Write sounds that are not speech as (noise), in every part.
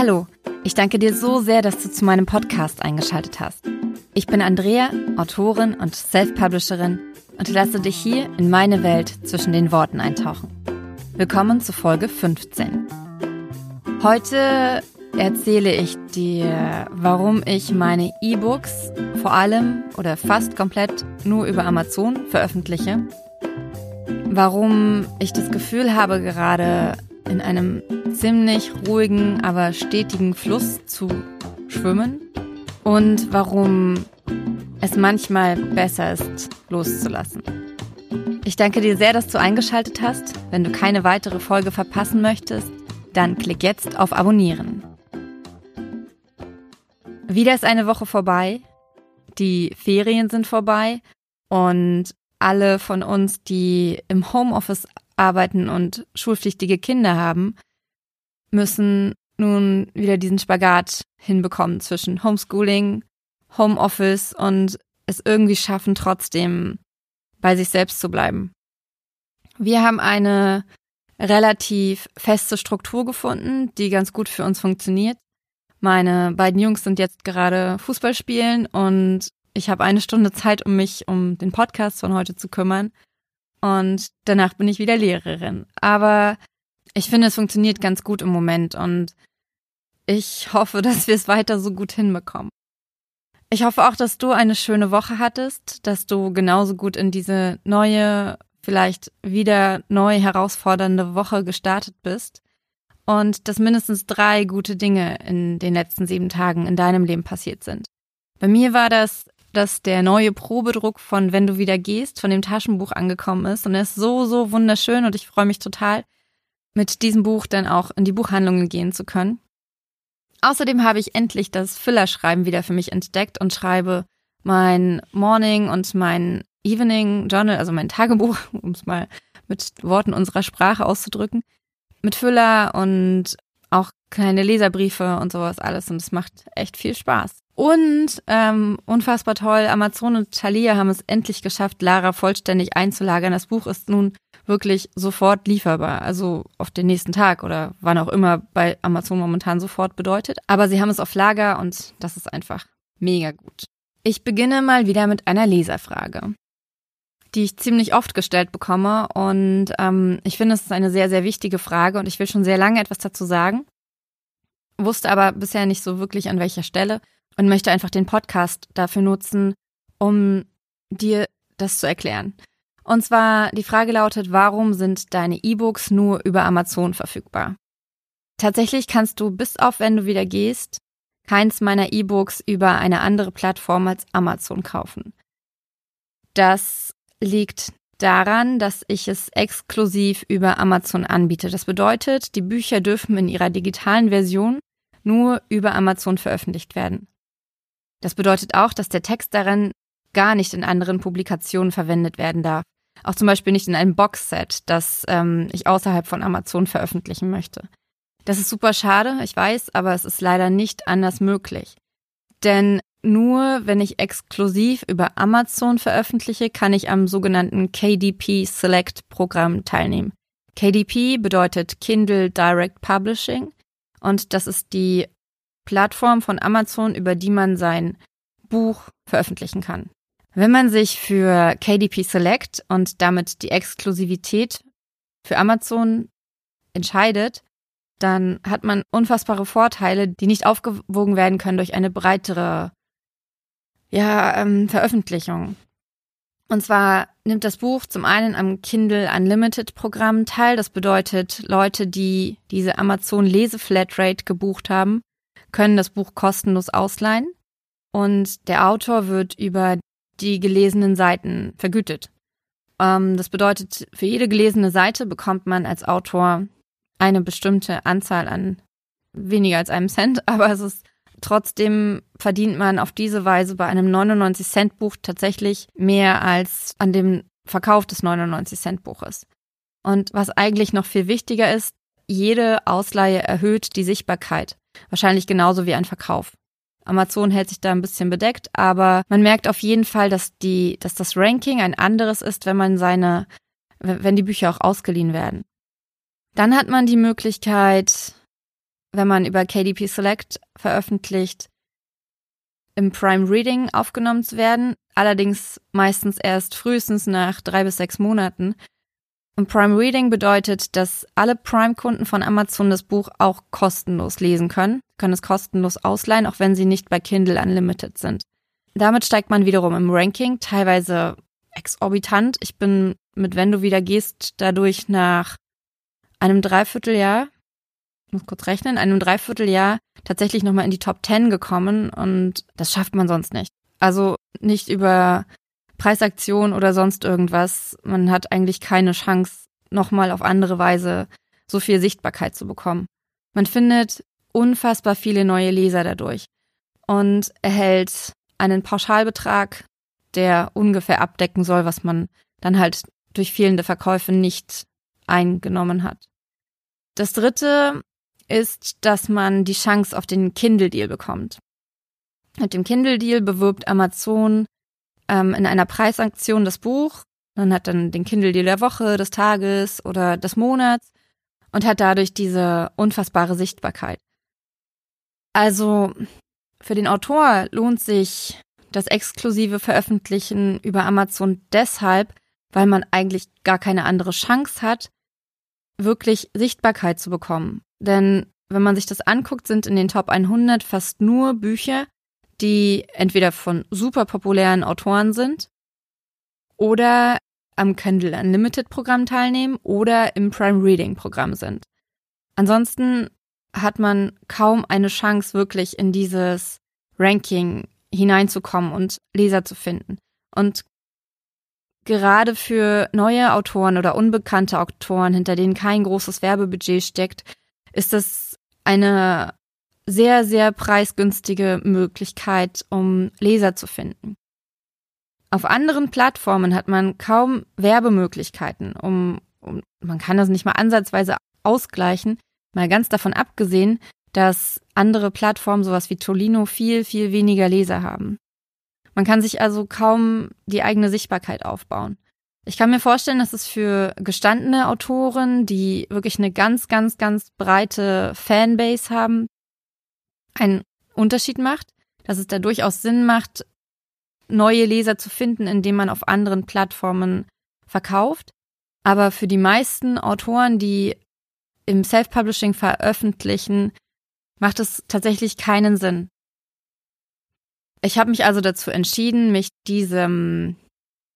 Hallo, ich danke dir so sehr, dass du zu meinem Podcast eingeschaltet hast. Ich bin Andrea, Autorin und Self-Publisherin und lasse dich hier in meine Welt zwischen den Worten eintauchen. Willkommen zu Folge 15. Heute erzähle ich dir, warum ich meine E-Books vor allem oder fast komplett nur über Amazon veröffentliche, warum ich das Gefühl habe, gerade in einem ziemlich ruhigen, aber stetigen Fluss zu schwimmen und warum es manchmal besser ist, loszulassen. Ich danke dir sehr, dass du eingeschaltet hast. Wenn du keine weitere Folge verpassen möchtest, dann klick jetzt auf Abonnieren. Wieder ist eine Woche vorbei, die Ferien sind vorbei und alle von uns, die im Homeoffice arbeiten und schulpflichtige Kinder haben, müssen nun wieder diesen Spagat hinbekommen zwischen Homeschooling, Homeoffice und es irgendwie schaffen, trotzdem bei sich selbst zu bleiben. Wir haben eine relativ feste Struktur gefunden, die ganz gut für uns funktioniert. Meine beiden Jungs sind jetzt gerade Fußball spielen und ich habe eine Stunde Zeit, um mich um den Podcast von heute zu kümmern. Und danach bin ich wieder Lehrerin. Aber ich finde, es funktioniert ganz gut im Moment und ich hoffe, (laughs) dass wir es weiter so gut hinbekommen. Ich hoffe auch, dass du eine schöne Woche hattest, dass du genauso gut in diese neue, vielleicht wieder neu herausfordernde Woche gestartet bist und dass mindestens drei gute Dinge in den letzten sieben Tagen in deinem Leben passiert sind. Bei mir war das dass der neue Probedruck von Wenn du wieder gehst, von dem Taschenbuch angekommen ist. Und er ist so, so wunderschön und ich freue mich total, mit diesem Buch dann auch in die Buchhandlungen gehen zu können. Außerdem habe ich endlich das Füllerschreiben wieder für mich entdeckt und schreibe mein Morning und mein Evening Journal, also mein Tagebuch, (laughs) um es mal mit Worten unserer Sprache auszudrücken, mit Füller und auch kleine Leserbriefe und sowas alles. Und es macht echt viel Spaß. Und ähm, unfassbar toll, Amazon und Thalia haben es endlich geschafft, Lara vollständig einzulagern. Das Buch ist nun wirklich sofort lieferbar, also auf den nächsten Tag oder wann auch immer bei Amazon momentan sofort bedeutet. Aber sie haben es auf Lager und das ist einfach mega gut. Ich beginne mal wieder mit einer Leserfrage, die ich ziemlich oft gestellt bekomme und ähm, ich finde, es ist eine sehr, sehr wichtige Frage und ich will schon sehr lange etwas dazu sagen, wusste aber bisher nicht so wirklich an welcher Stelle und möchte einfach den Podcast dafür nutzen, um dir das zu erklären. Und zwar die Frage lautet, warum sind deine E-Books nur über Amazon verfügbar? Tatsächlich kannst du bis auf wenn du wieder gehst, keins meiner E-Books über eine andere Plattform als Amazon kaufen. Das liegt daran, dass ich es exklusiv über Amazon anbiete. Das bedeutet, die Bücher dürfen in ihrer digitalen Version nur über Amazon veröffentlicht werden. Das bedeutet auch, dass der Text darin gar nicht in anderen Publikationen verwendet werden darf. Auch zum Beispiel nicht in einem Boxset, das ähm, ich außerhalb von Amazon veröffentlichen möchte. Das ist super schade, ich weiß, aber es ist leider nicht anders möglich. Denn nur wenn ich exklusiv über Amazon veröffentliche, kann ich am sogenannten KDP Select Programm teilnehmen. KDP bedeutet Kindle Direct Publishing und das ist die Plattform von Amazon, über die man sein Buch veröffentlichen kann. Wenn man sich für KDP Select und damit die Exklusivität für Amazon entscheidet, dann hat man unfassbare Vorteile, die nicht aufgewogen werden können durch eine breitere ja, ähm, Veröffentlichung. Und zwar nimmt das Buch zum einen am Kindle Unlimited Programm teil. Das bedeutet, Leute, die diese Amazon Leseflatrate gebucht haben, können das Buch kostenlos ausleihen. Und der Autor wird über die gelesenen Seiten vergütet. Ähm, das bedeutet, für jede gelesene Seite bekommt man als Autor eine bestimmte Anzahl an weniger als einem Cent, (laughs) aber es ist Trotzdem verdient man auf diese Weise bei einem 99 Cent Buch tatsächlich mehr als an dem Verkauf des 99 Cent Buches. Und was eigentlich noch viel wichtiger ist, jede Ausleihe erhöht die Sichtbarkeit. Wahrscheinlich genauso wie ein Verkauf. Amazon hält sich da ein bisschen bedeckt, aber man merkt auf jeden Fall, dass die, dass das Ranking ein anderes ist, wenn man seine, wenn die Bücher auch ausgeliehen werden. Dann hat man die Möglichkeit, wenn man über KDP Select veröffentlicht, im Prime Reading aufgenommen zu werden, allerdings meistens erst frühestens nach drei bis sechs Monaten. Und Prime Reading bedeutet, dass alle Prime-Kunden von Amazon das Buch auch kostenlos lesen können, können es kostenlos ausleihen, auch wenn sie nicht bei Kindle Unlimited sind. Damit steigt man wiederum im Ranking, teilweise exorbitant. Ich bin mit Wenn du wieder gehst dadurch nach einem Dreivierteljahr, ich muss kurz rechnen, einem Dreivierteljahr tatsächlich nochmal in die Top 10 gekommen und das schafft man sonst nicht. Also nicht über Preisaktion oder sonst irgendwas. Man hat eigentlich keine Chance, nochmal auf andere Weise so viel Sichtbarkeit zu bekommen. Man findet unfassbar viele neue Leser dadurch und erhält einen Pauschalbetrag, der ungefähr abdecken soll, was man dann halt durch fehlende Verkäufe nicht eingenommen hat. Das dritte ist, dass man die Chance auf den Kindle-Deal bekommt. Mit dem Kindle-Deal bewirbt Amazon ähm, in einer Preisaktion das Buch. Man hat dann den Kindle-Deal der Woche, des Tages oder des Monats und hat dadurch diese unfassbare Sichtbarkeit. Also für den Autor lohnt sich das exklusive Veröffentlichen über Amazon deshalb, weil man eigentlich gar keine andere Chance hat, wirklich Sichtbarkeit zu bekommen. Denn wenn man sich das anguckt, sind in den Top 100 fast nur Bücher, die entweder von super populären Autoren sind oder am Kindle Unlimited Programm teilnehmen oder im Prime Reading Programm sind. Ansonsten hat man kaum eine Chance, wirklich in dieses Ranking hineinzukommen und Leser zu finden. Und gerade für neue Autoren oder unbekannte Autoren, hinter denen kein großes Werbebudget steckt, ist das eine sehr, sehr preisgünstige Möglichkeit, um Leser zu finden. Auf anderen Plattformen hat man kaum Werbemöglichkeiten, um, um man kann das nicht mal ansatzweise ausgleichen, mal ganz davon abgesehen, dass andere Plattformen, sowas wie Tolino, viel, viel weniger Leser haben. Man kann sich also kaum die eigene Sichtbarkeit aufbauen. Ich kann mir vorstellen, dass es für gestandene Autoren, die wirklich eine ganz, ganz, ganz breite Fanbase haben, einen Unterschied macht, dass es da durchaus Sinn macht, neue Leser zu finden, indem man auf anderen Plattformen verkauft. Aber für die meisten Autoren, die im Self-Publishing veröffentlichen, macht es tatsächlich keinen Sinn. Ich habe mich also dazu entschieden, mich diesem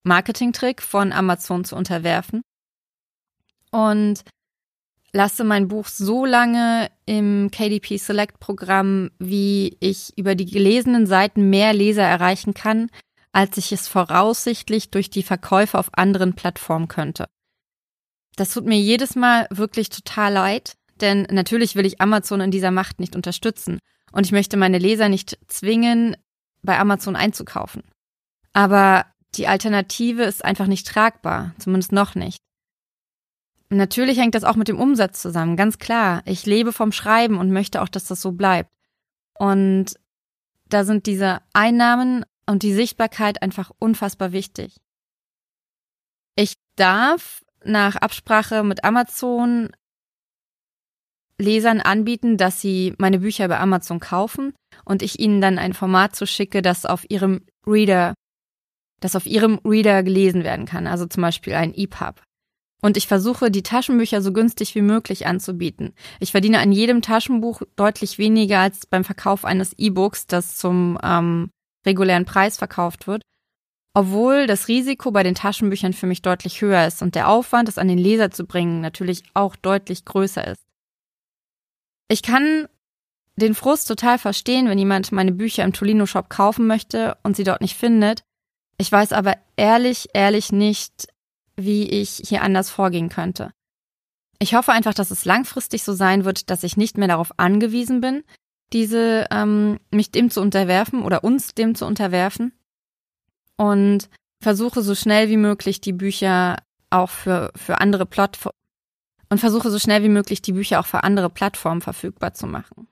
Marketing-Trick von Amazon zu unterwerfen und lasse mein Buch so lange im KDP Select Programm, wie ich über die gelesenen Seiten mehr Leser erreichen kann, als ich es voraussichtlich durch die Verkäufe auf anderen Plattformen könnte. Das tut mir jedes Mal wirklich total leid, denn natürlich will ich Amazon in dieser Macht nicht unterstützen und ich möchte meine Leser nicht zwingen, bei Amazon einzukaufen. Aber die Alternative ist einfach nicht tragbar, zumindest noch nicht. Natürlich hängt das auch mit dem Umsatz zusammen, ganz klar. Ich lebe vom Schreiben und möchte auch, dass das so bleibt. Und da sind diese Einnahmen und die Sichtbarkeit einfach unfassbar wichtig. Ich darf nach Absprache mit Amazon Lesern anbieten, dass sie meine Bücher bei Amazon kaufen und ich ihnen dann ein Format zuschicke, das auf ihrem Reader, das auf ihrem Reader gelesen werden kann, also zum Beispiel ein EPUB. Und ich versuche, die Taschenbücher so günstig wie möglich anzubieten. Ich verdiene an jedem Taschenbuch deutlich weniger als beim Verkauf eines E-Books, das zum ähm, regulären Preis verkauft wird. Obwohl das Risiko bei den Taschenbüchern für mich deutlich höher ist und der Aufwand, es an den Leser zu bringen, natürlich auch deutlich größer ist. Ich kann den Frust total verstehen, wenn jemand meine Bücher im Tolino-Shop kaufen möchte und sie dort nicht findet. Ich weiß aber ehrlich, ehrlich nicht, wie ich hier anders vorgehen könnte. Ich hoffe einfach, dass es langfristig so sein wird, dass ich nicht mehr darauf angewiesen bin, diese ähm, mich dem zu unterwerfen oder uns dem zu unterwerfen und versuche so schnell wie möglich die Bücher auch für für andere Plattformen und versuche so schnell wie möglich die Bücher auch für andere Plattformen verfügbar zu machen.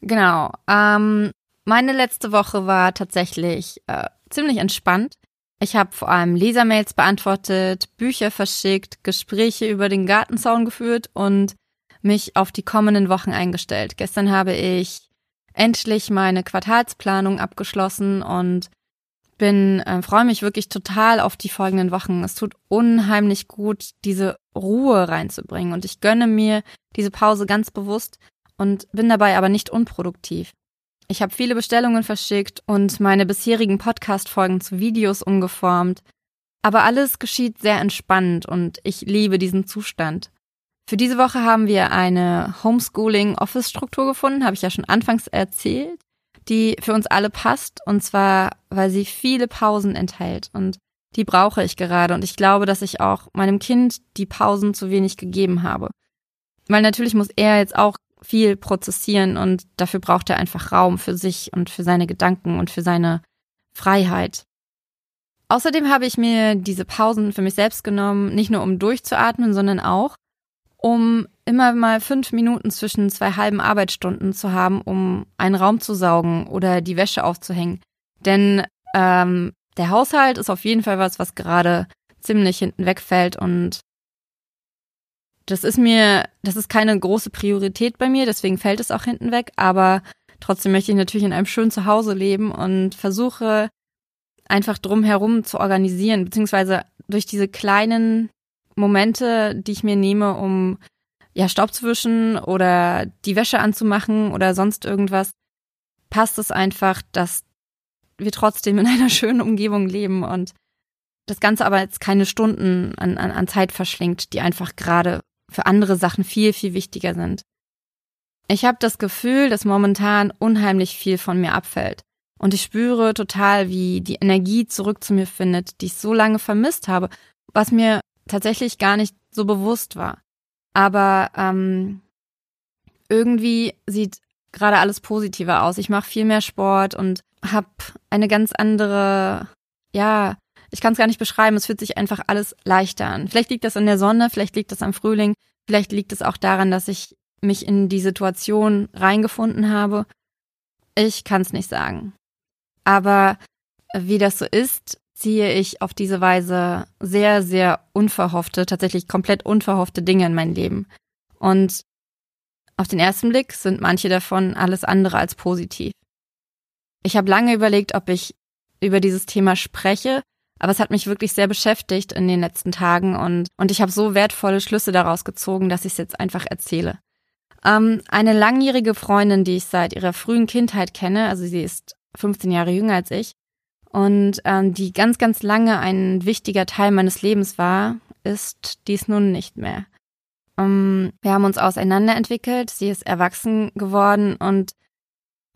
Genau. Ähm, meine letzte Woche war tatsächlich äh, ziemlich entspannt. Ich habe vor allem Lesermails beantwortet, Bücher verschickt, Gespräche über den Gartenzaun geführt und mich auf die kommenden Wochen eingestellt. Gestern habe ich endlich meine Quartalsplanung abgeschlossen und bin äh, freue mich wirklich total auf die folgenden Wochen. Es tut unheimlich gut, diese Ruhe reinzubringen und ich gönne mir diese Pause ganz bewusst und bin dabei aber nicht unproduktiv. Ich habe viele Bestellungen verschickt und meine bisherigen Podcast-Folgen zu Videos umgeformt. Aber alles geschieht sehr entspannt und ich liebe diesen Zustand. Für diese Woche haben wir eine Homeschooling-Office-Struktur gefunden, habe ich ja schon anfangs erzählt, die für uns alle passt und zwar, weil sie viele Pausen enthält und die brauche ich gerade und ich glaube, dass ich auch meinem Kind die Pausen zu wenig gegeben habe. Weil natürlich muss er jetzt auch viel prozessieren und dafür braucht er einfach Raum für sich und für seine Gedanken und für seine Freiheit. Außerdem habe ich mir diese Pausen für mich selbst genommen, nicht nur um durchzuatmen, sondern auch, um immer mal fünf Minuten zwischen zwei halben Arbeitsstunden zu haben, um einen Raum zu saugen oder die Wäsche aufzuhängen. Denn ähm, der Haushalt ist auf jeden Fall was, was gerade ziemlich hinten wegfällt und das ist mir, das ist keine große Priorität bei mir, deswegen fällt es auch hinten weg, aber trotzdem möchte ich natürlich in einem schönen Zuhause leben und versuche einfach drumherum zu organisieren, beziehungsweise durch diese kleinen Momente, die ich mir nehme, um ja Staub zu wischen oder die Wäsche anzumachen oder sonst irgendwas, passt es einfach, dass wir trotzdem in (laughs) einer schönen Umgebung leben und das Ganze aber jetzt keine Stunden an, an, an Zeit verschlingt, die einfach gerade für andere Sachen viel, viel wichtiger sind. Ich habe das Gefühl, dass momentan unheimlich viel von mir abfällt. Und ich spüre total, wie die Energie zurück zu mir findet, die ich so lange vermisst habe, was mir tatsächlich gar nicht so bewusst war. Aber ähm, irgendwie sieht gerade alles positiver aus. Ich mache viel mehr Sport und habe eine ganz andere, ja, ich kann es gar nicht beschreiben, es fühlt sich einfach alles leichter an. Vielleicht liegt das an der Sonne, vielleicht liegt das am Frühling, vielleicht liegt es auch daran, dass ich mich in die Situation reingefunden habe. Ich kann es nicht sagen. Aber wie das so ist, ziehe ich auf diese Weise sehr, sehr unverhoffte, tatsächlich komplett unverhoffte Dinge in mein Leben. Und auf den ersten Blick sind manche davon alles andere als positiv. Ich habe lange überlegt, ob ich über dieses Thema spreche, aber es hat mich wirklich sehr beschäftigt in den letzten Tagen und, und ich habe so wertvolle Schlüsse daraus gezogen, dass ich es jetzt einfach erzähle. Ähm, eine langjährige Freundin, die ich seit ihrer frühen Kindheit kenne, also sie ist 15 Jahre jünger als ich, und ähm, die ganz, ganz lange ein wichtiger Teil meines Lebens war, ist dies nun nicht mehr. Ähm, wir haben uns auseinanderentwickelt, sie ist erwachsen geworden und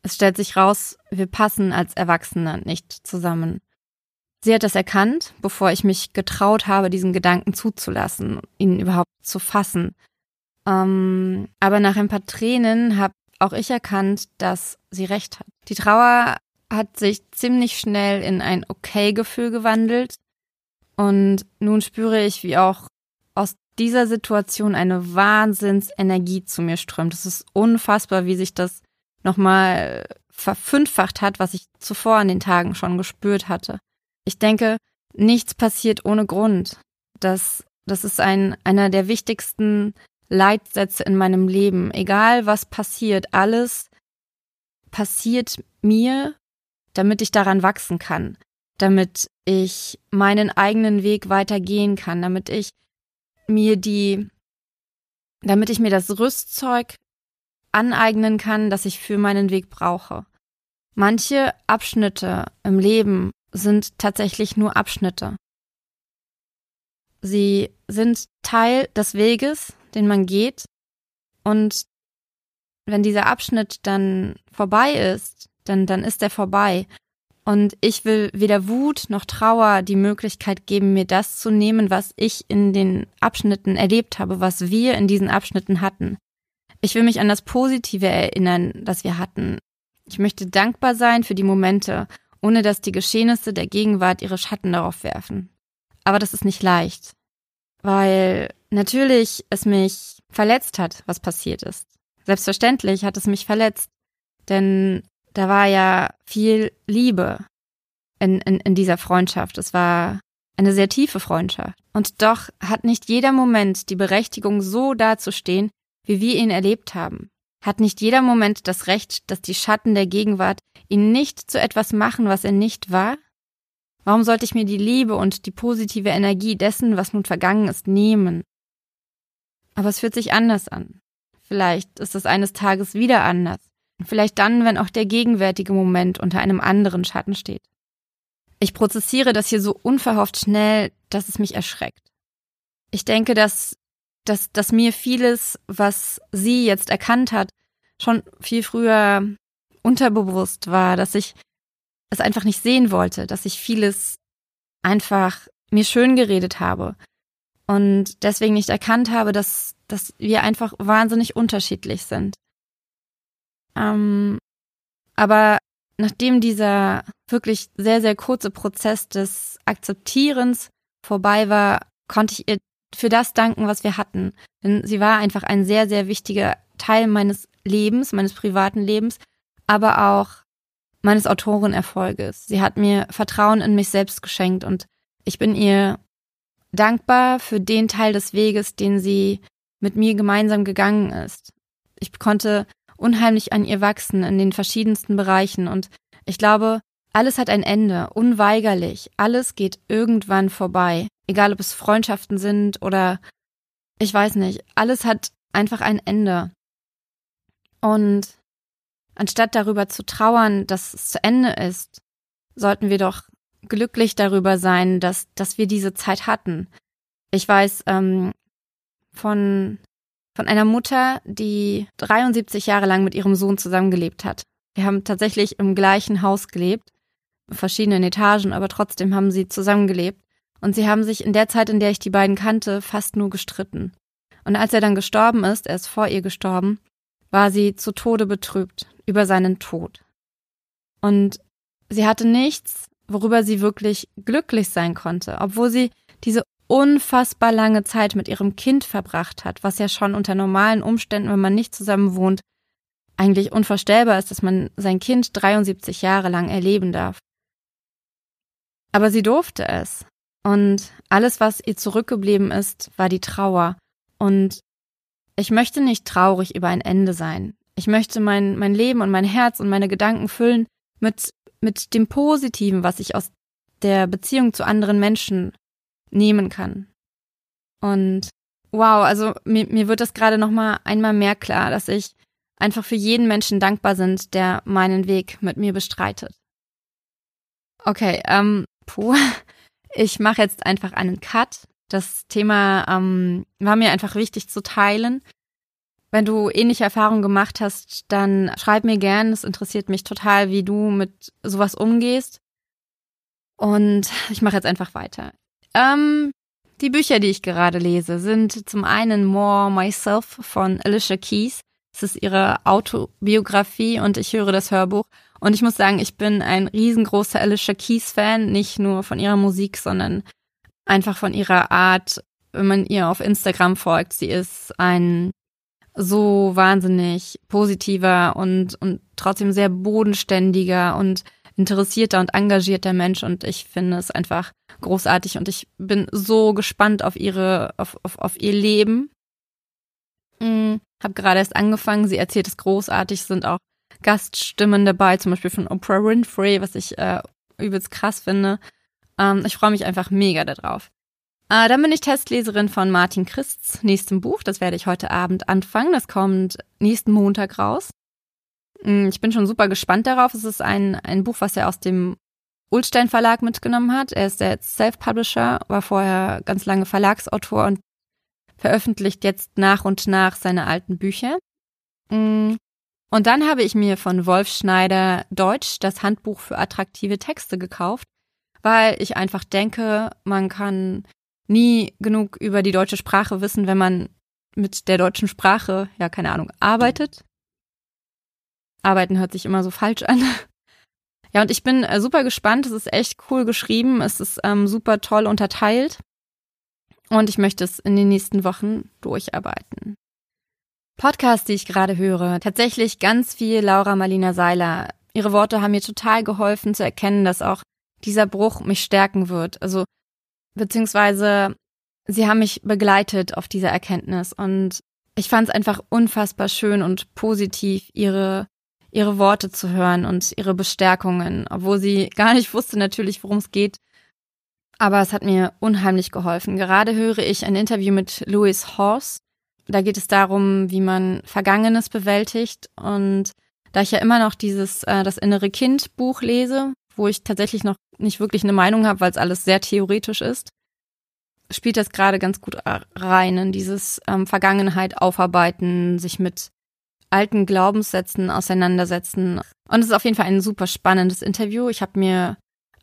es stellt sich raus, wir passen als Erwachsene nicht zusammen. Sie hat das erkannt, bevor ich mich getraut habe, diesen Gedanken zuzulassen, ihn überhaupt zu fassen. Ähm, aber nach ein paar Tränen habe auch ich erkannt, dass sie recht hat. Die Trauer hat sich ziemlich schnell in ein Okay-Gefühl gewandelt. Und nun spüre ich, wie auch aus dieser Situation eine Wahnsinnsenergie zu mir strömt. Es ist unfassbar, wie sich das nochmal verfünffacht hat, was ich zuvor an den Tagen schon gespürt hatte. Ich denke, nichts passiert ohne Grund. Das, das ist ein, einer der wichtigsten Leitsätze in meinem Leben. Egal was passiert, alles passiert mir damit ich daran wachsen kann, damit ich meinen eigenen Weg weitergehen kann, damit ich mir die, damit ich mir das Rüstzeug aneignen kann, das ich für meinen Weg brauche. Manche Abschnitte im Leben sind tatsächlich nur Abschnitte. Sie sind Teil des Weges, den man geht, und wenn dieser Abschnitt dann vorbei ist, dann, dann ist er vorbei. Und ich will weder Wut noch Trauer die Möglichkeit geben, mir das zu nehmen, was ich in den Abschnitten erlebt habe, was wir in diesen Abschnitten hatten. Ich will mich an das Positive erinnern, das wir hatten. Ich möchte dankbar sein für die Momente, ohne dass die Geschehnisse der Gegenwart ihre Schatten darauf werfen. Aber das ist nicht leicht, weil natürlich es mich verletzt hat, was passiert ist. Selbstverständlich hat es mich verletzt, denn da war ja viel Liebe in, in, in dieser Freundschaft. Es war eine sehr tiefe Freundschaft. Und doch hat nicht jeder Moment die Berechtigung, so dazustehen, wie wir ihn erlebt haben? Hat nicht jeder Moment das Recht, dass die Schatten der Gegenwart ihn nicht zu etwas machen, was er nicht war? Warum sollte ich mir die Liebe und die positive Energie dessen, was nun vergangen ist, nehmen? Aber es fühlt sich anders an. Vielleicht ist es eines Tages wieder anders. Vielleicht dann, wenn auch der gegenwärtige Moment unter einem anderen Schatten steht. Ich prozessiere das hier so unverhofft schnell, dass es mich erschreckt. Ich denke, dass, dass, dass mir vieles, was sie jetzt erkannt hat, schon viel früher unterbewusst war, dass ich es einfach nicht sehen wollte, dass ich vieles einfach mir schön geredet habe und deswegen nicht erkannt habe, dass, dass wir einfach wahnsinnig unterschiedlich sind. Ähm, aber nachdem dieser wirklich sehr, sehr kurze Prozess des Akzeptierens vorbei war, konnte ich ihr für das danken, was wir hatten. Denn sie war einfach ein sehr, sehr wichtiger Teil meines Lebens, meines privaten Lebens, aber auch meines Autorenerfolges. Sie hat mir Vertrauen in mich selbst geschenkt und ich bin ihr dankbar für den Teil des Weges, den sie mit mir gemeinsam gegangen ist. Ich konnte unheimlich an ihr wachsen in den verschiedensten Bereichen und ich glaube, alles hat ein Ende, unweigerlich. Alles geht irgendwann vorbei. Egal ob es Freundschaften sind oder ich weiß nicht. Alles hat einfach ein Ende. Und anstatt darüber zu trauern, dass es zu Ende ist, sollten wir doch glücklich darüber sein, dass, dass wir diese Zeit hatten. Ich weiß ähm, von, von einer Mutter, die 73 Jahre lang mit ihrem Sohn zusammengelebt hat. Wir haben tatsächlich im gleichen Haus gelebt, verschiedenen Etagen, aber trotzdem haben sie zusammengelebt. Und sie haben sich in der Zeit, in der ich die beiden kannte, fast nur gestritten. Und als er dann gestorben ist, er ist vor ihr gestorben, war sie zu Tode betrübt über seinen Tod. Und sie hatte nichts, worüber sie wirklich glücklich sein konnte, obwohl sie diese unfassbar lange Zeit mit ihrem Kind verbracht hat, was ja schon unter normalen Umständen, wenn man nicht zusammen wohnt, eigentlich unvorstellbar ist, dass man sein Kind 73 Jahre lang erleben darf. Aber sie durfte es. Und alles, was ihr zurückgeblieben ist, war die Trauer. Und ich möchte nicht traurig über ein Ende sein. Ich möchte mein, mein Leben und mein Herz und meine Gedanken füllen mit mit dem Positiven, was ich aus der Beziehung zu anderen Menschen nehmen kann. Und wow, also mir, mir wird das gerade noch mal einmal mehr klar, dass ich einfach für jeden Menschen dankbar sind, der meinen Weg mit mir bestreitet. Okay, ähm, puh, ich mache jetzt einfach einen Cut. Das Thema ähm, war mir einfach wichtig zu teilen. Wenn du ähnliche Erfahrungen gemacht hast, dann schreib mir gern. Es interessiert mich total, wie du mit sowas umgehst. Und ich mache jetzt einfach weiter. Ähm, die Bücher, die ich gerade lese, sind zum einen More Myself von Alicia Keys. Es ist ihre Autobiografie und ich höre das Hörbuch. Und ich muss sagen, ich bin ein riesengroßer Alicia Keys Fan, nicht nur von ihrer Musik, sondern einfach von ihrer Art. Wenn man ihr auf Instagram folgt, sie ist ein so wahnsinnig positiver und, und trotzdem sehr bodenständiger und interessierter und engagierter Mensch und ich finde es einfach großartig und ich bin so gespannt auf ihre, auf, auf, auf ihr Leben. Mhm. Hab gerade erst angefangen, sie erzählt es großartig, sind auch Gaststimmen dabei, zum Beispiel von Oprah Winfrey, was ich äh, übelst krass finde. Ähm, ich freue mich einfach mega darauf. Äh, dann bin ich Testleserin von Martin Christs nächstem Buch. Das werde ich heute Abend anfangen. Das kommt nächsten Montag raus. Mm, ich bin schon super gespannt darauf. Es ist ein, ein Buch, was er aus dem Ulstein Verlag mitgenommen hat. Er ist der Self-Publisher, war vorher ganz lange Verlagsautor und veröffentlicht jetzt nach und nach seine alten Bücher. Mm, und dann habe ich mir von Wolf Schneider Deutsch das Handbuch für attraktive Texte gekauft, weil ich einfach denke, man kann nie genug über die deutsche Sprache wissen, wenn man mit der deutschen Sprache, ja, keine Ahnung, arbeitet. Arbeiten hört sich immer so falsch an. (laughs) Ja, und ich bin äh, super gespannt. Es ist echt cool geschrieben. Es ist ähm, super toll unterteilt. Und ich möchte es in den nächsten Wochen durcharbeiten. Podcast, die ich gerade höre. Tatsächlich ganz viel Laura Marlina Seiler. Ihre Worte haben mir total geholfen zu erkennen, dass auch dieser Bruch mich stärken wird. Also beziehungsweise sie haben mich begleitet auf dieser Erkenntnis und ich fand es einfach unfassbar schön und positiv, ihre, ihre Worte zu hören und ihre Bestärkungen, obwohl sie gar nicht wusste natürlich, worum es geht. Aber es hat mir unheimlich geholfen. Gerade höre ich ein Interview mit Louis Horst. Da geht es darum, wie man Vergangenes bewältigt. Und da ich ja immer noch dieses äh, Das innere Kind Buch lese, wo ich tatsächlich noch nicht wirklich eine Meinung habe, weil es alles sehr theoretisch ist, spielt das gerade ganz gut rein in dieses ähm, Vergangenheit aufarbeiten, sich mit alten Glaubenssätzen auseinandersetzen. Und es ist auf jeden Fall ein super spannendes Interview. Ich habe mir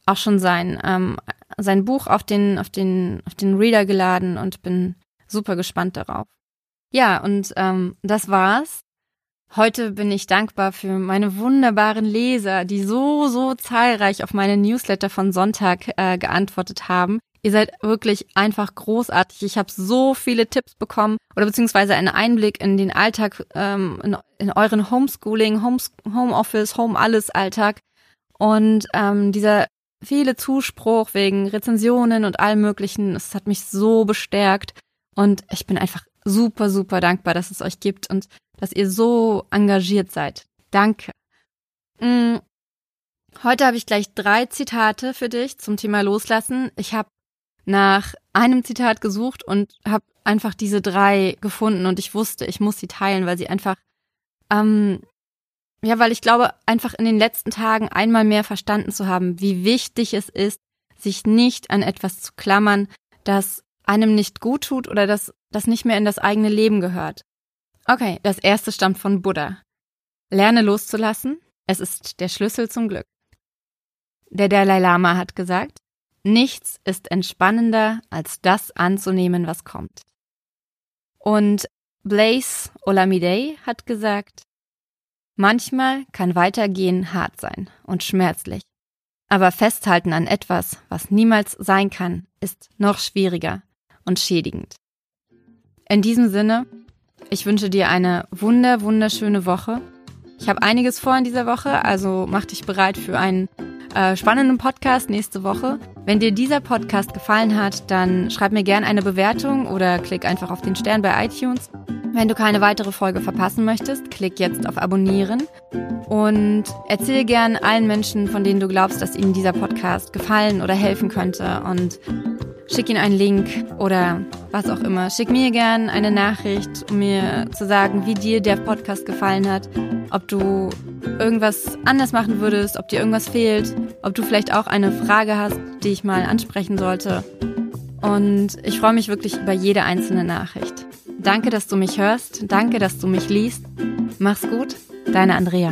auch schon sein, ähm, sein Buch auf den, auf, den, auf den Reader geladen und bin super gespannt darauf. Ja, und ähm, das war's. Heute bin ich dankbar für meine wunderbaren Leser, die so, so zahlreich auf meine Newsletter von Sonntag äh, geantwortet haben. Ihr seid wirklich einfach großartig. Ich habe so viele Tipps bekommen oder beziehungsweise einen Einblick in den Alltag, ähm, in, in euren Homeschooling, Homes Homeoffice, Home alles Alltag. Und ähm, dieser viele Zuspruch wegen Rezensionen und allem Möglichen, es hat mich so bestärkt. Und ich bin einfach super, super dankbar, dass es euch gibt und dass ihr so engagiert seid. Danke. Mm. Heute habe ich gleich drei Zitate für dich zum Thema Loslassen. Ich habe nach einem Zitat gesucht und habe einfach diese drei gefunden und ich wusste, ich muss sie teilen, weil sie einfach, ähm, ja, weil ich glaube, einfach in den letzten Tagen einmal mehr verstanden zu haben, wie wichtig es ist, sich nicht an etwas zu klammern, das einem nicht gut tut oder das, das nicht mehr in das eigene Leben gehört. Okay, das erste stammt von Buddha. Lerne loszulassen, es ist der Schlüssel zum Glück. Der Dalai Lama hat gesagt, Nichts ist entspannender, als das anzunehmen, was kommt. Und Blaise Olamide hat gesagt, manchmal kann Weitergehen hart sein und schmerzlich. Aber festhalten an etwas, was niemals sein kann, ist noch schwieriger und schädigend. In diesem Sinne, ich wünsche dir eine wunder, wunderschöne Woche. Ich habe einiges vor in dieser Woche, also mach dich bereit für einen äh, spannenden Podcast nächste Woche. Wenn dir dieser Podcast gefallen hat, dann schreib mir gerne eine Bewertung oder klick einfach auf den Stern bei iTunes. Wenn du keine weitere Folge verpassen möchtest, klick jetzt auf Abonnieren und erzähl gern allen Menschen, von denen du glaubst, dass ihnen dieser Podcast gefallen oder helfen könnte und schick ihnen einen Link oder was auch immer. Schick mir gern eine Nachricht, um mir zu sagen, wie dir der Podcast gefallen hat, ob du irgendwas anders machen würdest, ob dir irgendwas fehlt, ob du vielleicht auch eine Frage hast, die ich mal ansprechen sollte. Und ich freue mich wirklich über jede einzelne Nachricht. Danke, dass du mich hörst. Danke, dass du mich liest. Mach's gut. Deine Andrea.